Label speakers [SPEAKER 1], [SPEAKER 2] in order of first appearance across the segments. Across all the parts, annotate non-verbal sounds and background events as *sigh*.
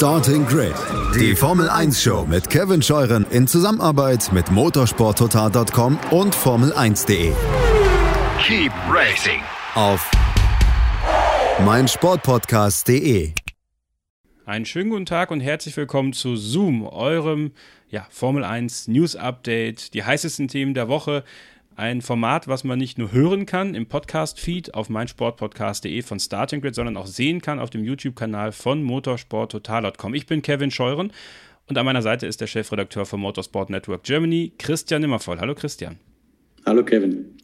[SPEAKER 1] Starting Grid, die Formel 1 Show mit Kevin Scheuren in Zusammenarbeit mit motorsporttotal.com und Formel1.de.
[SPEAKER 2] Keep racing
[SPEAKER 1] Auf meinsportpodcast.de.
[SPEAKER 3] Einen schönen guten Tag und herzlich willkommen zu Zoom, eurem ja, Formel 1 News Update, die heißesten Themen der Woche. Ein Format, was man nicht nur hören kann im Podcast-Feed auf meinsportpodcast.de von Starting Grid, sondern auch sehen kann auf dem YouTube-Kanal von motorsporttotal.com. Ich bin Kevin Scheuren und an meiner Seite ist der Chefredakteur von Motorsport Network Germany, Christian Nimmervoll. Hallo Christian.
[SPEAKER 4] Hallo Kevin.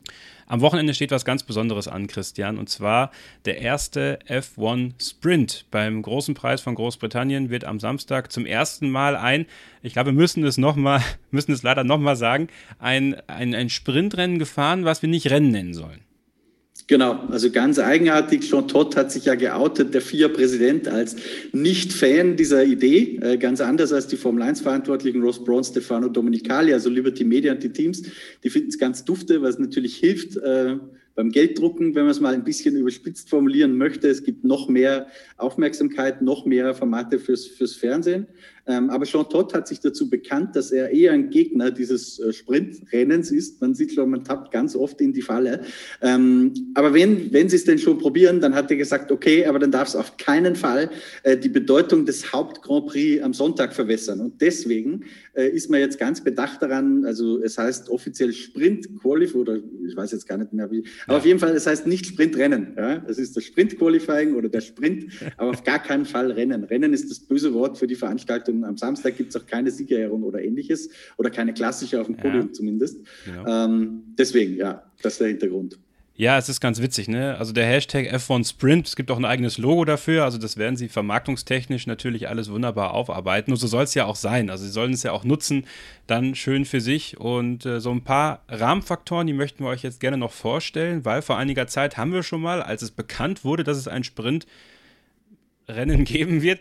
[SPEAKER 3] Am Wochenende steht was ganz Besonderes an, Christian, und zwar der erste F1 Sprint beim großen Preis von Großbritannien wird am Samstag zum ersten Mal ein, ich glaube, wir müssen es noch mal, *laughs* müssen es leider nochmal sagen, ein, ein, ein Sprintrennen gefahren, was wir nicht Rennen nennen sollen.
[SPEAKER 4] Genau, also ganz eigenartig. Jean Todt hat sich ja geoutet, der FIA-Präsident, als Nicht-Fan dieser Idee. Äh, ganz anders als die Formel-1-Verantwortlichen Ross Braun, Stefano Domenicali, also Liberty Media und die Teams. Die finden es ganz dufte, was natürlich hilft äh, beim Gelddrucken, wenn man es mal ein bisschen überspitzt formulieren möchte. Es gibt noch mehr Aufmerksamkeit, noch mehr Formate fürs, fürs Fernsehen. Ähm, aber Jean Todt hat sich dazu bekannt, dass er eher ein Gegner dieses äh, Sprintrennens ist. Man sieht schon, man tappt ganz oft in die Falle. Ähm, aber wenn, wenn sie es denn schon probieren, dann hat er gesagt, okay, aber dann darf es auf keinen Fall äh, die Bedeutung des Haupt-Grand Prix am Sonntag verwässern. Und deswegen äh, ist man jetzt ganz bedacht daran, also es heißt offiziell Sprint Qualifying oder ich weiß jetzt gar nicht mehr wie, aber ja. auf jeden Fall, es heißt nicht Sprintrennen. Ja? Es ist das Sprint Qualifying oder der Sprint, *laughs* aber auf gar keinen Fall Rennen. Rennen ist das böse Wort für die Veranstaltung am Samstag gibt es auch keine Siegerehrung oder ähnliches oder keine klassische auf dem Podium ja. zumindest. Genau. Ähm, deswegen, ja, das ist der Hintergrund.
[SPEAKER 3] Ja, es ist ganz witzig, ne? Also der Hashtag F1 Sprint, es gibt auch ein eigenes Logo dafür, also das werden sie vermarktungstechnisch natürlich alles wunderbar aufarbeiten. Und so soll es ja auch sein. Also sie sollen es ja auch nutzen, dann schön für sich. Und äh, so ein paar Rahmenfaktoren, die möchten wir euch jetzt gerne noch vorstellen, weil vor einiger Zeit haben wir schon mal, als es bekannt wurde, dass es ein Sprint Rennen *laughs* geben wird,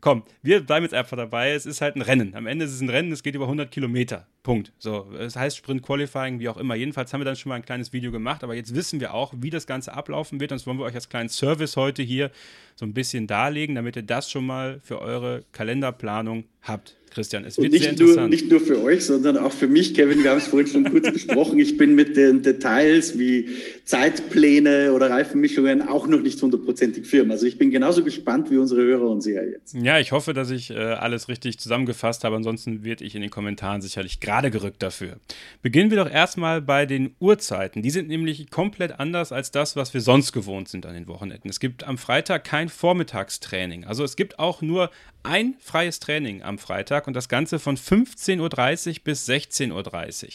[SPEAKER 3] komm, wir bleiben jetzt einfach dabei. Es ist halt ein Rennen. Am Ende ist es ein Rennen, es geht über 100 Kilometer. Punkt. So, es heißt Sprint Qualifying, wie auch immer. Jedenfalls haben wir dann schon mal ein kleines Video gemacht, aber jetzt wissen wir auch, wie das Ganze ablaufen wird. Und das wollen wir euch als kleinen Service heute hier so ein bisschen darlegen, damit ihr das schon mal für eure Kalenderplanung habt. Christian, es wird
[SPEAKER 4] nicht
[SPEAKER 3] sehr interessant. Nur,
[SPEAKER 4] nicht nur für euch, sondern auch für mich, Kevin. Wir haben es vorhin schon kurz *laughs* besprochen. Ich bin mit den Details wie Zeitpläne oder Reifenmischungen auch noch nicht hundertprozentig firm. Also ich bin genauso gespannt wie unsere Hörer und Seher jetzt.
[SPEAKER 3] Ja, ich hoffe, dass ich äh, alles richtig zusammengefasst habe. Ansonsten werde ich in den Kommentaren sicherlich gerade gerückt dafür. Beginnen wir doch erstmal bei den Uhrzeiten. Die sind nämlich komplett anders als das, was wir sonst gewohnt sind an den Wochenenden. Es gibt am Freitag kein Vormittagstraining. Also es gibt auch nur ein freies Training am Freitag und das Ganze von 15.30 Uhr bis 16.30 Uhr.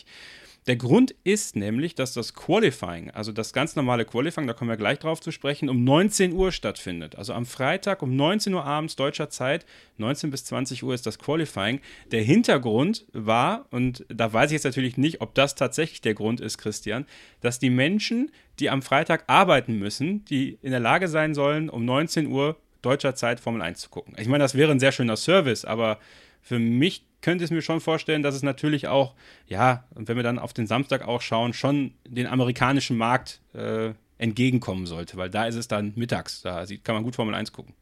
[SPEAKER 3] Der Grund ist nämlich, dass das Qualifying, also das ganz normale Qualifying, da kommen wir gleich drauf zu sprechen, um 19 Uhr stattfindet. Also am Freitag um 19 Uhr abends deutscher Zeit, 19 bis 20 Uhr ist das Qualifying. Der Hintergrund war, und da weiß ich jetzt natürlich nicht, ob das tatsächlich der Grund ist, Christian, dass die Menschen, die am Freitag arbeiten müssen, die in der Lage sein sollen, um 19 Uhr deutscher Zeit Formel 1 zu gucken. Ich meine, das wäre ein sehr schöner Service, aber für mich könnte es mir schon vorstellen, dass es natürlich auch, ja, wenn wir dann auf den Samstag auch schauen, schon den amerikanischen Markt äh, entgegenkommen sollte, weil da ist es dann mittags, da kann man gut Formel 1 gucken.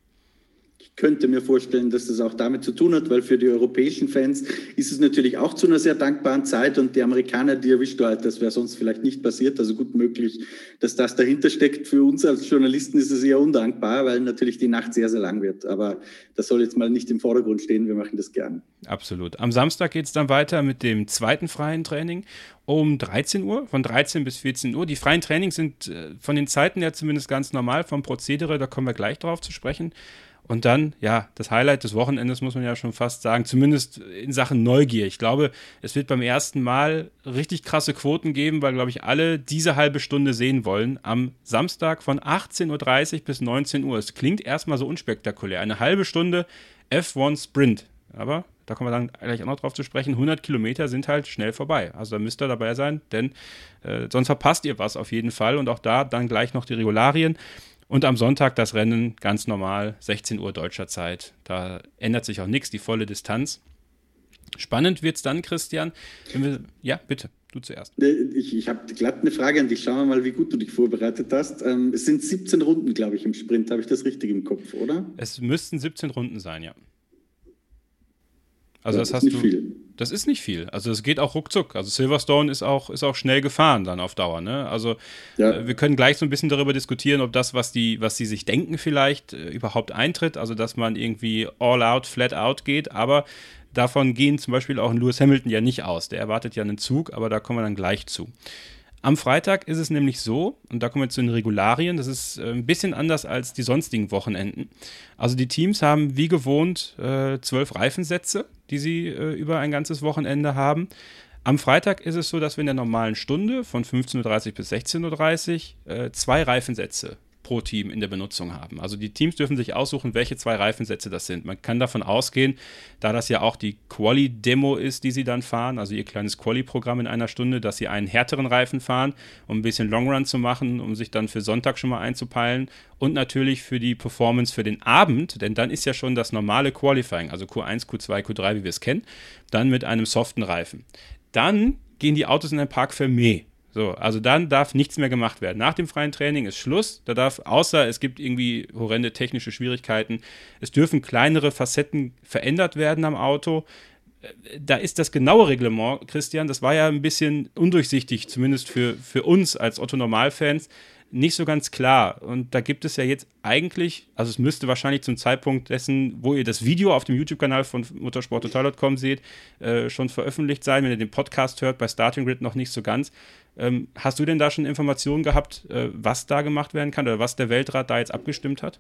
[SPEAKER 4] Ich könnte mir vorstellen, dass das auch damit zu tun hat, weil für die europäischen Fans ist es natürlich auch zu einer sehr dankbaren Zeit und die Amerikaner, die erwischt du halt, das wäre sonst vielleicht nicht passiert. Also gut möglich, dass das dahinter steckt. Für uns als Journalisten ist es eher undankbar, weil natürlich die Nacht sehr, sehr lang wird. Aber das soll jetzt mal nicht im Vordergrund stehen. Wir machen das gern.
[SPEAKER 3] Absolut. Am Samstag geht es dann weiter mit dem zweiten freien Training um 13 Uhr, von 13 bis 14 Uhr. Die freien Trainings sind äh, von den Zeiten her zumindest ganz normal vom Prozedere, da kommen wir gleich drauf zu sprechen. Und dann, ja, das Highlight des Wochenendes muss man ja schon fast sagen, zumindest in Sachen Neugier. Ich glaube, es wird beim ersten Mal richtig krasse Quoten geben, weil, glaube ich, alle diese halbe Stunde sehen wollen. Am Samstag von 18.30 Uhr bis 19 Uhr. Es klingt erstmal so unspektakulär. Eine halbe Stunde F1 Sprint. Aber da kommen wir dann gleich auch noch drauf zu sprechen. 100 Kilometer sind halt schnell vorbei. Also da müsst ihr dabei sein, denn äh, sonst verpasst ihr was auf jeden Fall. Und auch da dann gleich noch die Regularien. Und am Sonntag das Rennen ganz normal, 16 Uhr deutscher Zeit. Da ändert sich auch nichts, die volle Distanz. Spannend wird es dann, Christian. Wir, ja, bitte, du zuerst.
[SPEAKER 4] Ich, ich habe glatt eine Frage an dich. Schauen wir mal, wie gut du dich vorbereitet hast. Ähm, es sind 17 Runden, glaube ich, im Sprint. Habe ich das richtig im Kopf, oder?
[SPEAKER 3] Es müssten 17 Runden sein, ja. Also das, das hast du. Viel. Das ist nicht viel. Also es geht auch ruckzuck. Also Silverstone ist auch, ist auch schnell gefahren dann auf Dauer. Ne? Also ja. äh, wir können gleich so ein bisschen darüber diskutieren, ob das, was die, was sie sich denken, vielleicht äh, überhaupt eintritt. Also dass man irgendwie all out, flat out geht. Aber davon gehen zum Beispiel auch ein Lewis Hamilton ja nicht aus. Der erwartet ja einen Zug, aber da kommen wir dann gleich zu. Am Freitag ist es nämlich so, und da kommen wir zu den Regularien, das ist äh, ein bisschen anders als die sonstigen Wochenenden. Also die Teams haben wie gewohnt äh, zwölf Reifensätze, die sie äh, über ein ganzes Wochenende haben. Am Freitag ist es so, dass wir in der normalen Stunde von 15.30 Uhr bis 16.30 Uhr zwei Reifensätze pro Team in der Benutzung haben. Also die Teams dürfen sich aussuchen, welche zwei Reifensätze das sind. Man kann davon ausgehen, da das ja auch die Quali-Demo ist, die sie dann fahren, also ihr kleines Quali-Programm in einer Stunde, dass sie einen härteren Reifen fahren, um ein bisschen Longrun zu machen, um sich dann für Sonntag schon mal einzupeilen und natürlich für die Performance für den Abend, denn dann ist ja schon das normale Qualifying, also Q1, Q2, Q3, wie wir es kennen, dann mit einem soften Reifen. Dann gehen die Autos in ein Park Fermé. So, also dann darf nichts mehr gemacht werden. Nach dem freien Training ist Schluss. Da darf, außer es gibt irgendwie horrende technische Schwierigkeiten, es dürfen kleinere Facetten verändert werden am Auto. Da ist das genaue Reglement, Christian, das war ja ein bisschen undurchsichtig, zumindest für, für uns als Otto-Normalfans nicht so ganz klar. Und da gibt es ja jetzt eigentlich, also es müsste wahrscheinlich zum Zeitpunkt dessen, wo ihr das Video auf dem YouTube-Kanal von motorsporttotal.com seht, äh, schon veröffentlicht sein. Wenn ihr den Podcast hört, bei Starting Grid noch nicht so ganz. Ähm, hast du denn da schon Informationen gehabt, äh, was da gemacht werden kann oder was der Weltrat da jetzt abgestimmt hat?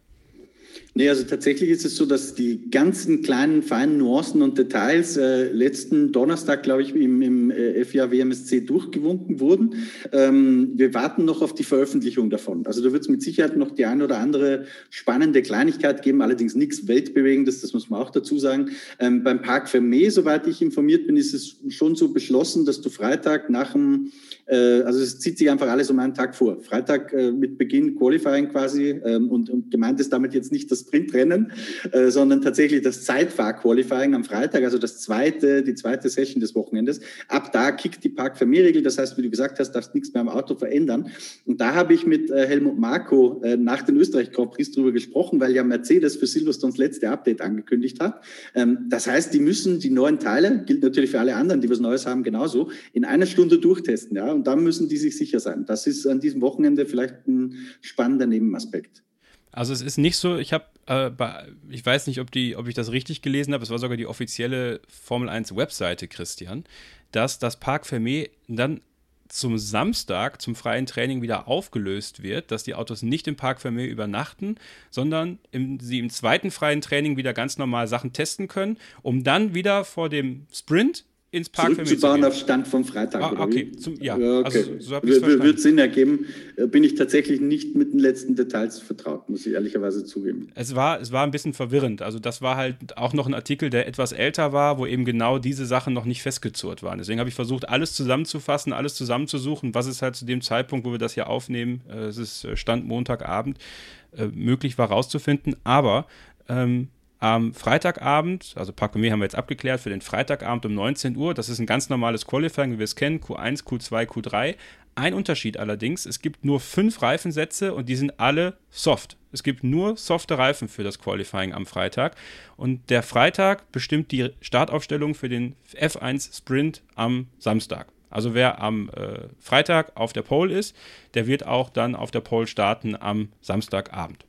[SPEAKER 4] Nee, also tatsächlich ist es so, dass die ganzen kleinen, feinen Nuancen und Details äh, letzten Donnerstag, glaube ich, im, im äh, FIA WMSC durchgewunken wurden. Ähm, wir warten noch auf die Veröffentlichung davon. Also da wird es mit Sicherheit noch die eine oder andere spannende Kleinigkeit geben, allerdings nichts Weltbewegendes, das muss man auch dazu sagen. Ähm, beim Park Fermé, soweit ich informiert bin, ist es schon so beschlossen, dass du Freitag nach dem äh, also es zieht sich einfach alles um einen Tag vor. Freitag äh, mit Beginn Qualifying quasi ähm, und, und gemeint ist damit jetzt nicht das Sprintrennen, äh, sondern tatsächlich das Zeitfahr-Qualifying am Freitag, also das zweite, die zweite Session des Wochenendes. Ab da kickt die Park-Vermehr-Regel, das heißt, wie du gesagt hast, darfst nichts mehr am Auto verändern. Und da habe ich mit Helmut Marko nach den Österreich-Grand Prix drüber gesprochen, weil ja Mercedes für Silverstones letzte Update angekündigt hat. Ähm, das heißt, die müssen die neuen Teile, gilt natürlich für alle anderen, die was Neues haben, genauso, in einer Stunde durchtesten. Ja? Und da müssen die sich sicher sein. Das ist an diesem Wochenende vielleicht ein spannender Nebenaspekt.
[SPEAKER 3] Also es ist nicht so, ich habe, äh, ich weiß nicht, ob, die, ob ich das richtig gelesen habe, es war sogar die offizielle Formel 1 Webseite, Christian, dass das Park Fermé dann zum Samstag zum freien Training wieder aufgelöst wird, dass die Autos nicht im Park Fermé übernachten, sondern im, sie im zweiten freien Training wieder ganz normal Sachen testen können, um dann wieder vor dem Sprint ins Park
[SPEAKER 4] Zurückzubauen auf Stand vom Freitag.
[SPEAKER 3] Ah, okay, Zum, ja.
[SPEAKER 4] okay. Also, so Wird Sinn ergeben. Äh, bin ich tatsächlich nicht mit den letzten Details vertraut, muss ich ehrlicherweise zugeben.
[SPEAKER 3] Es war, es war ein bisschen verwirrend. Also, das war halt auch noch ein Artikel, der etwas älter war, wo eben genau diese Sachen noch nicht festgezurrt waren. Deswegen habe ich versucht, alles zusammenzufassen, alles zusammenzusuchen, was es halt zu dem Zeitpunkt, wo wir das hier aufnehmen, äh, es ist äh, Stand Montagabend, möglich war rauszufinden. Aber ähm, am Freitagabend, also Parkomé haben wir jetzt abgeklärt, für den Freitagabend um 19 Uhr, das ist ein ganz normales Qualifying, wie wir es kennen, Q1, Q2, Q3. Ein Unterschied allerdings, es gibt nur fünf Reifensätze und die sind alle soft. Es gibt nur softe Reifen für das Qualifying am Freitag. Und der Freitag bestimmt die Startaufstellung für den F1 Sprint am Samstag. Also wer am äh, Freitag auf der Pole ist, der wird auch dann auf der Pole starten am Samstagabend.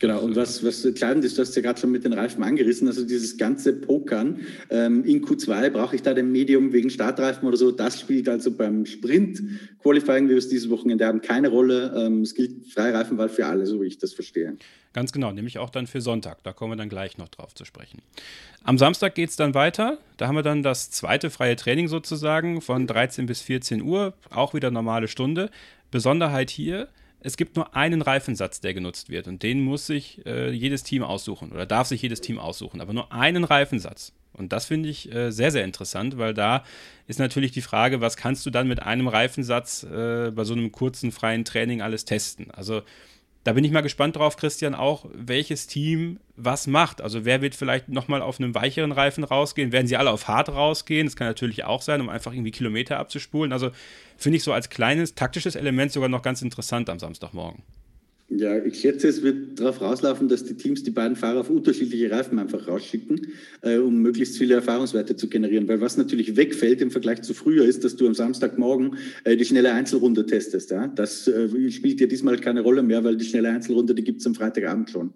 [SPEAKER 4] Genau, und was, was entscheidend ist, du hast ja gerade schon mit den Reifen angerissen, also dieses ganze Pokern ähm, in Q2, brauche ich da den Medium wegen Startreifen oder so, das spielt also beim Sprint-Qualifying, wie wir es dieses Wochenende haben, keine Rolle. Ähm, es gilt Freireifenwahl für alle, so wie ich das verstehe.
[SPEAKER 3] Ganz genau, nämlich auch dann für Sonntag, da kommen wir dann gleich noch drauf zu sprechen. Am Samstag geht es dann weiter, da haben wir dann das zweite freie Training sozusagen von 13 bis 14 Uhr, auch wieder normale Stunde. Besonderheit hier, es gibt nur einen Reifensatz, der genutzt wird und den muss sich äh, jedes Team aussuchen oder darf sich jedes Team aussuchen, aber nur einen Reifensatz. Und das finde ich äh, sehr, sehr interessant, weil da ist natürlich die Frage, was kannst du dann mit einem Reifensatz äh, bei so einem kurzen freien Training alles testen? Also da bin ich mal gespannt drauf, Christian, auch welches Team was macht. Also wer wird vielleicht nochmal auf einem weicheren Reifen rausgehen? Werden sie alle auf hart rausgehen? Das kann natürlich auch sein, um einfach irgendwie Kilometer abzuspulen. Also finde ich so als kleines taktisches Element sogar noch ganz interessant am Samstagmorgen.
[SPEAKER 4] Ja, ich schätze, es wird darauf rauslaufen, dass die Teams die beiden Fahrer auf unterschiedliche Reifen einfach rausschicken, äh, um möglichst viele Erfahrungswerte zu generieren. Weil was natürlich wegfällt im Vergleich zu früher ist, dass du am Samstagmorgen äh, die schnelle Einzelrunde testest. Ja? Das äh, spielt dir diesmal keine Rolle mehr, weil die schnelle Einzelrunde, die gibt es am Freitagabend schon.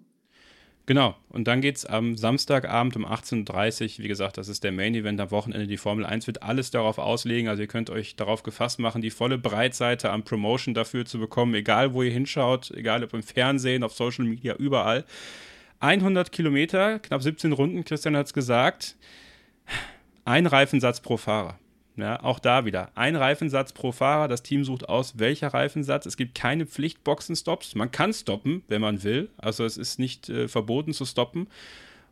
[SPEAKER 3] Genau, und dann geht es am Samstagabend um 18.30 Uhr. Wie gesagt, das ist der Main Event am Wochenende. Die Formel 1 wird alles darauf auslegen. Also ihr könnt euch darauf gefasst machen, die volle Breitseite an Promotion dafür zu bekommen, egal wo ihr hinschaut, egal ob im Fernsehen, auf Social Media, überall. 100 Kilometer, knapp 17 Runden, Christian hat es gesagt. Ein Reifensatz pro Fahrer. Ja, auch da wieder. Ein Reifensatz pro Fahrer. Das Team sucht aus, welcher Reifensatz. Es gibt keine Pflichtboxenstops. Man kann stoppen, wenn man will. Also es ist nicht äh, verboten zu stoppen.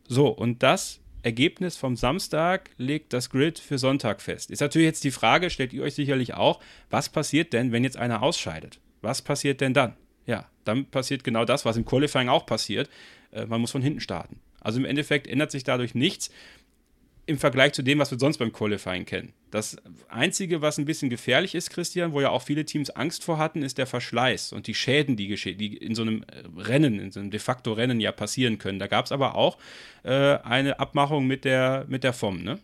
[SPEAKER 3] So, und das Ergebnis vom Samstag legt das Grid für Sonntag fest. Ist natürlich jetzt die Frage, stellt ihr euch sicherlich auch, was passiert denn, wenn jetzt einer ausscheidet? Was passiert denn dann? Ja, dann passiert genau das, was im Qualifying auch passiert. Äh, man muss von hinten starten. Also im Endeffekt ändert sich dadurch nichts im Vergleich zu dem, was wir sonst beim Qualifying kennen. Das Einzige, was ein bisschen gefährlich ist, Christian, wo ja auch viele Teams Angst vor hatten, ist der Verschleiß und die Schäden, die, die in so einem äh, Rennen, in so einem de facto Rennen ja passieren können. Da gab es aber auch äh, eine Abmachung mit der, mit der FOM, ne?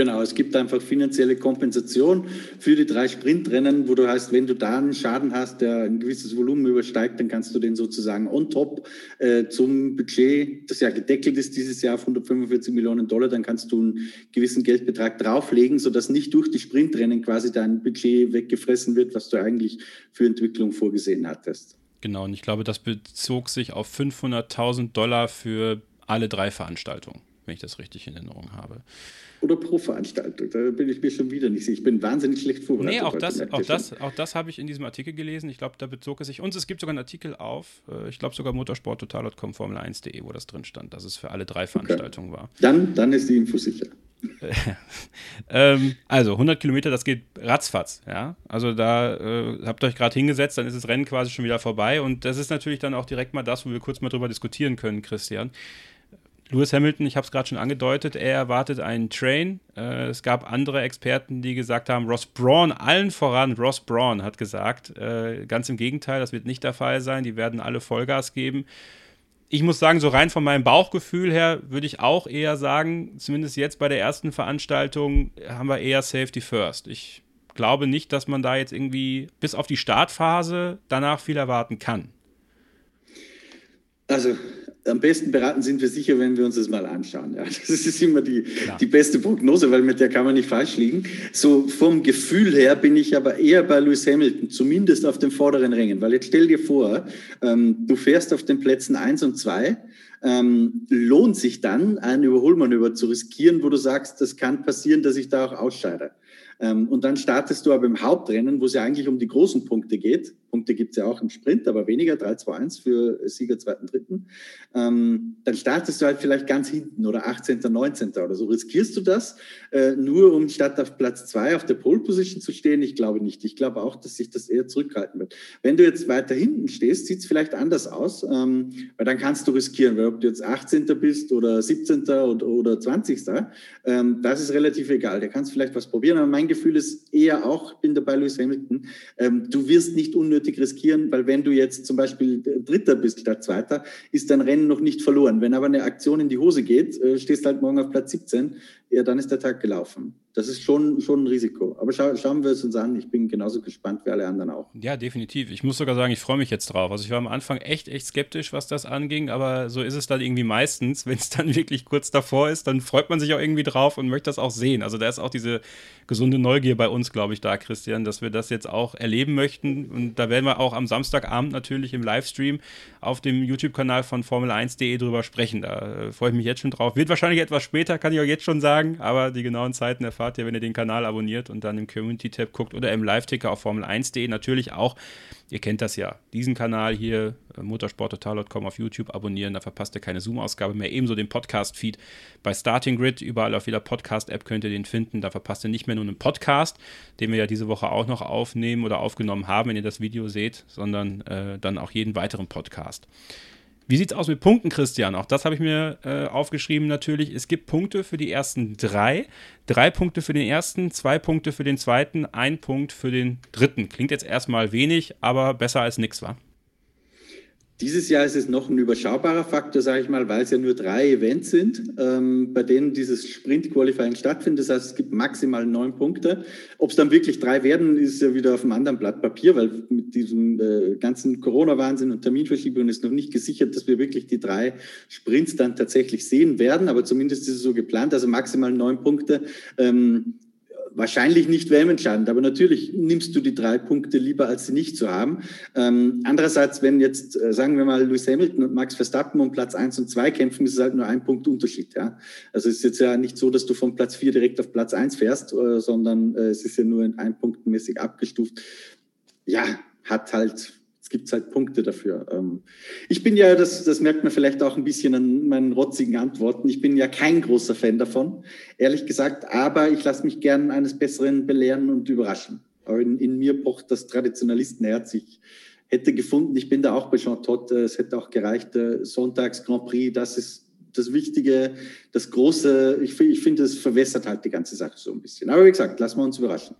[SPEAKER 4] Genau, es gibt einfach finanzielle Kompensation für die drei Sprintrennen, wo du heißt, wenn du da einen Schaden hast, der ein gewisses Volumen übersteigt, dann kannst du den sozusagen on top äh, zum Budget, das ja gedeckelt ist dieses Jahr auf 145 Millionen Dollar, dann kannst du einen gewissen Geldbetrag drauflegen, sodass nicht durch die Sprintrennen quasi dein Budget weggefressen wird, was du eigentlich für Entwicklung vorgesehen hattest.
[SPEAKER 3] Genau, und ich glaube, das bezog sich auf 500.000 Dollar für alle drei Veranstaltungen, wenn ich das richtig in Erinnerung habe
[SPEAKER 4] oder pro Veranstaltung. Da bin ich mir schon wieder nicht sicher. Ich bin wahnsinnig schlecht vorbereitet.
[SPEAKER 3] Nee, auch das, auch das, auch das habe ich in diesem Artikel gelesen. Ich glaube, da bezog es sich. Und es gibt sogar einen Artikel auf, äh, ich glaube sogar motorsporttotal.com, Formel1.de, wo das drin stand, dass es für alle drei Veranstaltungen okay. war.
[SPEAKER 4] Dann, dann ist die Info sicher. *laughs*
[SPEAKER 3] ähm, also 100 Kilometer, das geht ratzfatz, ja. Also da äh, habt ihr euch gerade hingesetzt, dann ist das Rennen quasi schon wieder vorbei und das ist natürlich dann auch direkt mal das, wo wir kurz mal drüber diskutieren können, Christian. Lewis Hamilton, ich habe es gerade schon angedeutet, er erwartet einen Train. Äh, es gab andere Experten, die gesagt haben, Ross Braun, allen voran, Ross Braun hat gesagt, äh, ganz im Gegenteil, das wird nicht der Fall sein, die werden alle Vollgas geben. Ich muss sagen, so rein von meinem Bauchgefühl her würde ich auch eher sagen, zumindest jetzt bei der ersten Veranstaltung haben wir eher Safety First. Ich glaube nicht, dass man da jetzt irgendwie bis auf die Startphase danach viel erwarten kann.
[SPEAKER 4] Also am besten beraten sind wir sicher, wenn wir uns das mal anschauen. Ja, das ist immer die, die beste Prognose, weil mit der kann man nicht falsch liegen. So vom Gefühl her bin ich aber eher bei Lewis Hamilton, zumindest auf den vorderen Rängen. Weil jetzt stell dir vor, ähm, du fährst auf den Plätzen eins und zwei ähm, lohnt sich dann, ein Überholmanöver zu riskieren, wo du sagst, das kann passieren, dass ich da auch ausscheide. Ähm, und dann startest du aber im Hauptrennen, wo es ja eigentlich um die großen Punkte geht. Punkte gibt es ja auch im Sprint, aber weniger, 3, 2, 1 für Sieger, zweiten, dritten. Ähm, dann startest du halt vielleicht ganz hinten oder 18., 19. oder so. Riskierst du das, äh, nur um statt auf Platz 2 auf der Pole Position zu stehen? Ich glaube nicht. Ich glaube auch, dass sich das eher zurückhalten wird. Wenn du jetzt weiter hinten stehst, sieht es vielleicht anders aus, ähm, weil dann kannst du riskieren, weil ob du jetzt 18. bist oder 17. oder, oder 20. Ähm, das ist relativ egal. Da kannst vielleicht was probieren, aber mein Gefühl ist eher auch, bin dabei Lewis Hamilton, ähm, du wirst nicht unnötig riskieren, weil wenn du jetzt zum Beispiel Dritter bist statt Zweiter, ist dein Rennen noch nicht verloren. Wenn aber eine Aktion in die Hose geht, äh, stehst halt morgen auf Platz 17, ja, dann ist der Tag gelaufen. Das ist schon, schon ein Risiko. Aber schau, schauen wir es uns an. Ich bin genauso gespannt wie alle anderen auch.
[SPEAKER 3] Ja, definitiv. Ich muss sogar sagen, ich freue mich jetzt drauf. Also ich war am Anfang echt, echt skeptisch, was das anging, aber so ist es dann irgendwie meistens. Wenn es dann *laughs* wirklich kurz davor ist, dann freut man sich auch irgendwie drauf und möchte das auch sehen. Also da ist auch diese gesunde Neugier bei uns, glaube ich, da, Christian, dass wir das jetzt auch erleben möchten. Und da werden wir auch am Samstagabend natürlich im Livestream auf dem YouTube-Kanal von Formel1.de drüber sprechen. Da äh, freue ich mich jetzt schon drauf. Wird wahrscheinlich etwas später, kann ich auch jetzt schon sagen, aber die genauen Zeiten erfahrt ihr, wenn ihr den Kanal abonniert und dann im Community-Tab guckt oder im Live-Ticker auf Formel1.de. Natürlich auch, ihr kennt das ja, diesen Kanal hier, äh, motorsporttotal.com auf YouTube abonnieren, da verpasst ihr keine Zoom-Ausgabe mehr. Ebenso den Podcast-Feed bei Starting Grid, überall auf jeder Podcast-App könnt ihr den finden. Da verpasst ihr nicht mehr nur einen Podcast, den wir ja diese Woche auch noch aufnehmen oder aufgenommen haben, wenn ihr das Video seht, sondern äh, dann auch jeden weiteren Podcast. Wie sieht es aus mit Punkten, Christian? Auch das habe ich mir äh, aufgeschrieben natürlich. Es gibt Punkte für die ersten drei. Drei Punkte für den ersten, zwei Punkte für den zweiten, ein Punkt für den dritten. Klingt jetzt erstmal wenig, aber besser als nichts, wa?
[SPEAKER 4] Dieses Jahr ist es noch ein überschaubarer Faktor, sage ich mal, weil es ja nur drei Events sind, ähm, bei denen dieses Sprint-Qualifying stattfindet. Das heißt, es gibt maximal neun Punkte. Ob es dann wirklich drei werden, ist ja wieder auf einem anderen Blatt Papier, weil mit diesem äh, ganzen Corona-Wahnsinn und Terminverschiebungen ist noch nicht gesichert, dass wir wirklich die drei Sprints dann tatsächlich sehen werden. Aber zumindest ist es so geplant, also maximal neun Punkte. Ähm, wahrscheinlich nicht WM-entscheidend, aber natürlich nimmst du die drei Punkte lieber, als sie nicht zu haben. Ähm, andererseits, wenn jetzt, äh, sagen wir mal, Lewis Hamilton und Max Verstappen um Platz eins und zwei kämpfen, ist es halt nur ein Punkt Unterschied. Ja? Also es ist jetzt ja nicht so, dass du von Platz vier direkt auf Platz eins fährst, äh, sondern äh, es ist ja nur in ein Punktmäßig abgestuft. Ja, hat halt gibt es halt Punkte dafür. Ähm, ich bin ja, das, das merkt man vielleicht auch ein bisschen an meinen rotzigen Antworten, ich bin ja kein großer Fan davon, ehrlich gesagt, aber ich lasse mich gern eines Besseren belehren und überraschen. In, in mir pocht das Traditionalistenherz. Ich hätte gefunden, ich bin da auch bei Jean Todt, äh, es hätte auch gereicht, äh, Sonntags Grand Prix, das ist das Wichtige, das Große. Ich, ich finde, es verwässert halt die ganze Sache so ein bisschen. Aber wie gesagt, lassen wir uns überraschen.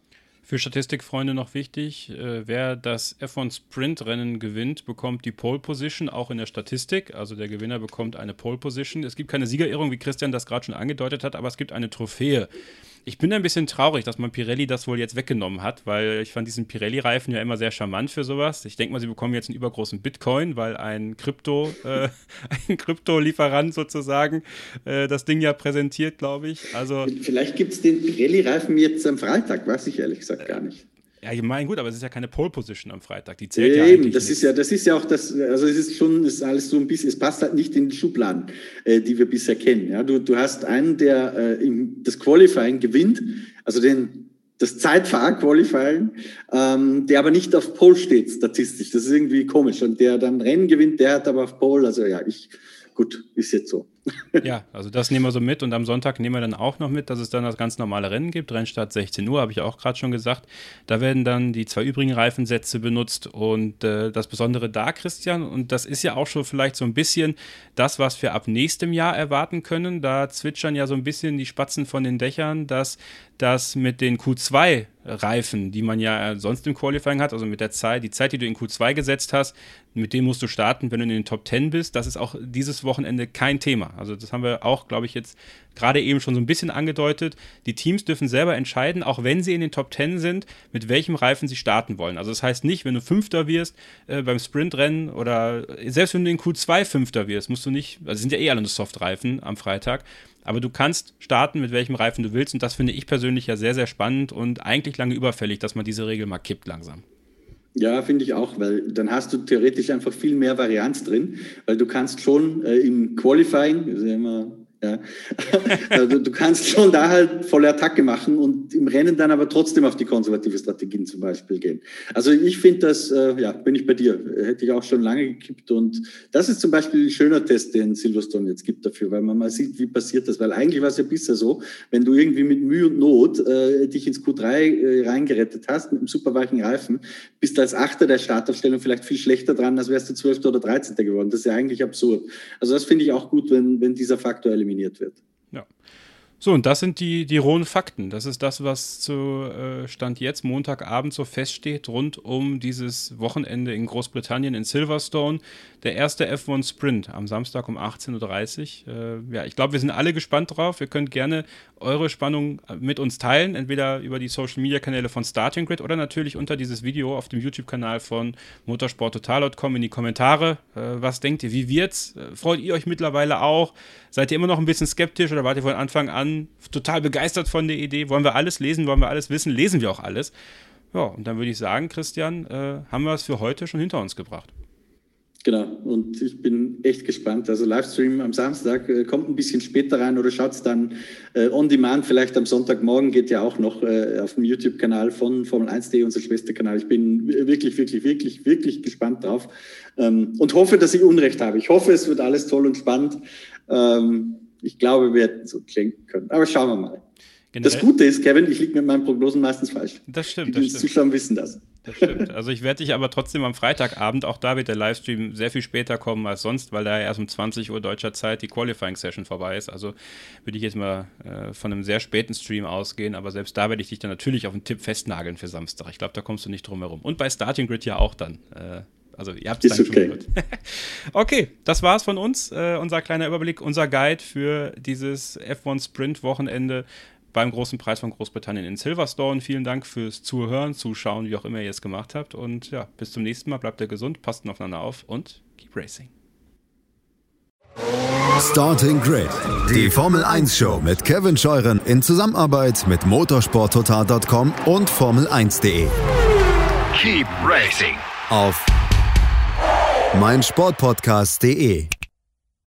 [SPEAKER 3] Für Statistikfreunde noch wichtig, äh, wer das F1 Sprint-Rennen gewinnt, bekommt die Pole Position auch in der Statistik. Also der Gewinner bekommt eine Pole Position. Es gibt keine Siegerehrung, wie Christian das gerade schon angedeutet hat, aber es gibt eine Trophäe. Ich bin ein bisschen traurig, dass man Pirelli das wohl jetzt weggenommen hat, weil ich fand diesen Pirelli-Reifen ja immer sehr charmant für sowas. Ich denke mal, sie bekommen jetzt einen übergroßen Bitcoin, weil ein Krypto, *laughs* äh, ein Krypto-Lieferant sozusagen äh, das Ding ja präsentiert, glaube ich. Also
[SPEAKER 4] vielleicht gibt es den Pirelli-Reifen jetzt am Freitag, weiß ich ehrlich gesagt gar nicht.
[SPEAKER 3] Ja, ich meine, gut, aber es ist ja keine Pole Position am Freitag. Die zählt
[SPEAKER 4] ja,
[SPEAKER 3] ja
[SPEAKER 4] eben. Das nicht. ist ja, das ist ja auch das, also es ist schon, es ist alles so ein bisschen, es passt halt nicht in die Schubladen, äh, die wir bisher kennen. Ja, du, du hast einen, der äh, im, das Qualifying gewinnt, also den, das Zeitfahr-Qualifying, ähm, der aber nicht auf Pole steht, statistisch. Das ist irgendwie komisch. Und der dann Rennen gewinnt, der hat aber auf Pole, also ja, ich, gut, ist jetzt so.
[SPEAKER 3] Ja, also das nehmen wir so mit und am Sonntag nehmen wir dann auch noch mit, dass es dann das ganz normale Rennen gibt. Rennstart 16 Uhr, habe ich auch gerade schon gesagt. Da werden dann die zwei übrigen Reifensätze benutzt und äh, das Besondere da, Christian, und das ist ja auch schon vielleicht so ein bisschen das, was wir ab nächstem Jahr erwarten können. Da zwitschern ja so ein bisschen die Spatzen von den Dächern, dass das mit den Q2 Reifen, die man ja sonst im Qualifying hat, also mit der Zeit, die Zeit, die du in Q2 gesetzt hast, mit dem musst du starten, wenn du in den Top 10 bist. Das ist auch dieses Wochenende kein Thema. Also das haben wir auch, glaube ich, jetzt gerade eben schon so ein bisschen angedeutet. Die Teams dürfen selber entscheiden, auch wenn sie in den Top 10 sind, mit welchem Reifen sie starten wollen. Also das heißt nicht, wenn du Fünfter wirst äh, beim Sprintrennen oder selbst wenn du in Q2 Fünfter wirst, musst du nicht, also sind ja eh alle nur Softreifen am Freitag, aber du kannst starten, mit welchem Reifen du willst und das finde ich persönlich ja sehr, sehr spannend und eigentlich lange überfällig, dass man diese Regel mal kippt langsam.
[SPEAKER 4] Ja, finde ich auch, weil dann hast du theoretisch einfach viel mehr Varianz drin, weil du kannst schon äh, im Qualifying, ja immer ja. *laughs* Also du kannst schon da halt volle Attacke machen und im Rennen dann aber trotzdem auf die konservative Strategien zum Beispiel gehen. Also ich finde das, äh, ja, bin ich bei dir, hätte ich auch schon lange gekippt und das ist zum Beispiel ein schöner Test, den Silverstone jetzt gibt dafür, weil man mal sieht, wie passiert das, weil eigentlich war es ja bisher so, wenn du irgendwie mit Mühe und Not äh, dich ins Q3 äh, reingerettet hast mit einem super weichen Reifen, bist du als Achter der Startaufstellung vielleicht viel schlechter dran, als wärst du Zwölfter oder Dreizehnter geworden. Das ist ja eigentlich absurd. Also das finde ich auch gut, wenn, wenn dieser Faktor eliminiert eliminiert wird.
[SPEAKER 3] Ja. So, und das sind die, die rohen Fakten. Das ist das, was zu äh, Stand jetzt, Montagabend, so feststeht, rund um dieses Wochenende in Großbritannien in Silverstone. Der erste F1 Sprint am Samstag um 18.30 Uhr. Äh, ja, ich glaube, wir sind alle gespannt drauf. Ihr könnt gerne eure Spannung äh, mit uns teilen, entweder über die Social Media Kanäle von Starting Grid oder natürlich unter dieses Video auf dem YouTube-Kanal von motorsporttotal.com in die Kommentare. Äh, was denkt ihr? Wie wird's? Äh, freut ihr euch mittlerweile auch? Seid ihr immer noch ein bisschen skeptisch oder wart ihr von Anfang an total begeistert von der Idee? Wollen wir alles lesen? Wollen wir alles wissen? Lesen wir auch alles? Ja, und dann würde ich sagen, Christian, äh, haben wir es für heute schon hinter uns gebracht.
[SPEAKER 4] Genau, und ich bin echt gespannt. Also Livestream am Samstag äh, kommt ein bisschen später rein oder schaut es dann äh, on demand, vielleicht am Sonntagmorgen geht ja auch noch äh, auf dem YouTube-Kanal von Formel1.de, unser Schwesterkanal. Ich bin wirklich, wirklich, wirklich, wirklich gespannt drauf ähm, und hoffe, dass ich Unrecht habe. Ich hoffe, es wird alles toll und spannend. Ähm, ich glaube, wir hätten so klinken können. Aber schauen wir mal. Generell? Das Gute ist, Kevin, ich liege mit meinen Prognosen meistens falsch.
[SPEAKER 3] Das stimmt.
[SPEAKER 4] Die
[SPEAKER 3] das stimmt.
[SPEAKER 4] Zuschauer wissen das.
[SPEAKER 3] Das stimmt. Also ich werde dich aber trotzdem am Freitagabend, auch da wird der Livestream sehr viel später kommen als sonst, weil da ja erst um 20 Uhr deutscher Zeit die Qualifying-Session vorbei ist. Also würde ich jetzt mal äh, von einem sehr späten Stream ausgehen, aber selbst da werde ich dich dann natürlich auf einen Tipp festnageln für Samstag. Ich glaube, da kommst du nicht drum herum. Und bei Starting Grid ja auch dann. Äh, Also ihr habt es
[SPEAKER 4] dann okay.
[SPEAKER 3] schon gehört. *laughs* okay, das war's von uns. Äh, unser kleiner Überblick, unser Guide für dieses F1 Sprint Wochenende beim großen Preis von Großbritannien in Silverstone. Vielen Dank fürs Zuhören, Zuschauen, wie auch immer ihr es gemacht habt. Und ja, bis zum nächsten Mal. Bleibt ihr gesund, passt aufeinander auf und keep racing.
[SPEAKER 1] Starting Grid, die Formel 1 Show mit Kevin Scheuren in Zusammenarbeit mit motorsporttotal.com und Formel1.de.
[SPEAKER 2] Keep racing
[SPEAKER 1] Auf meinsportpodcast.de.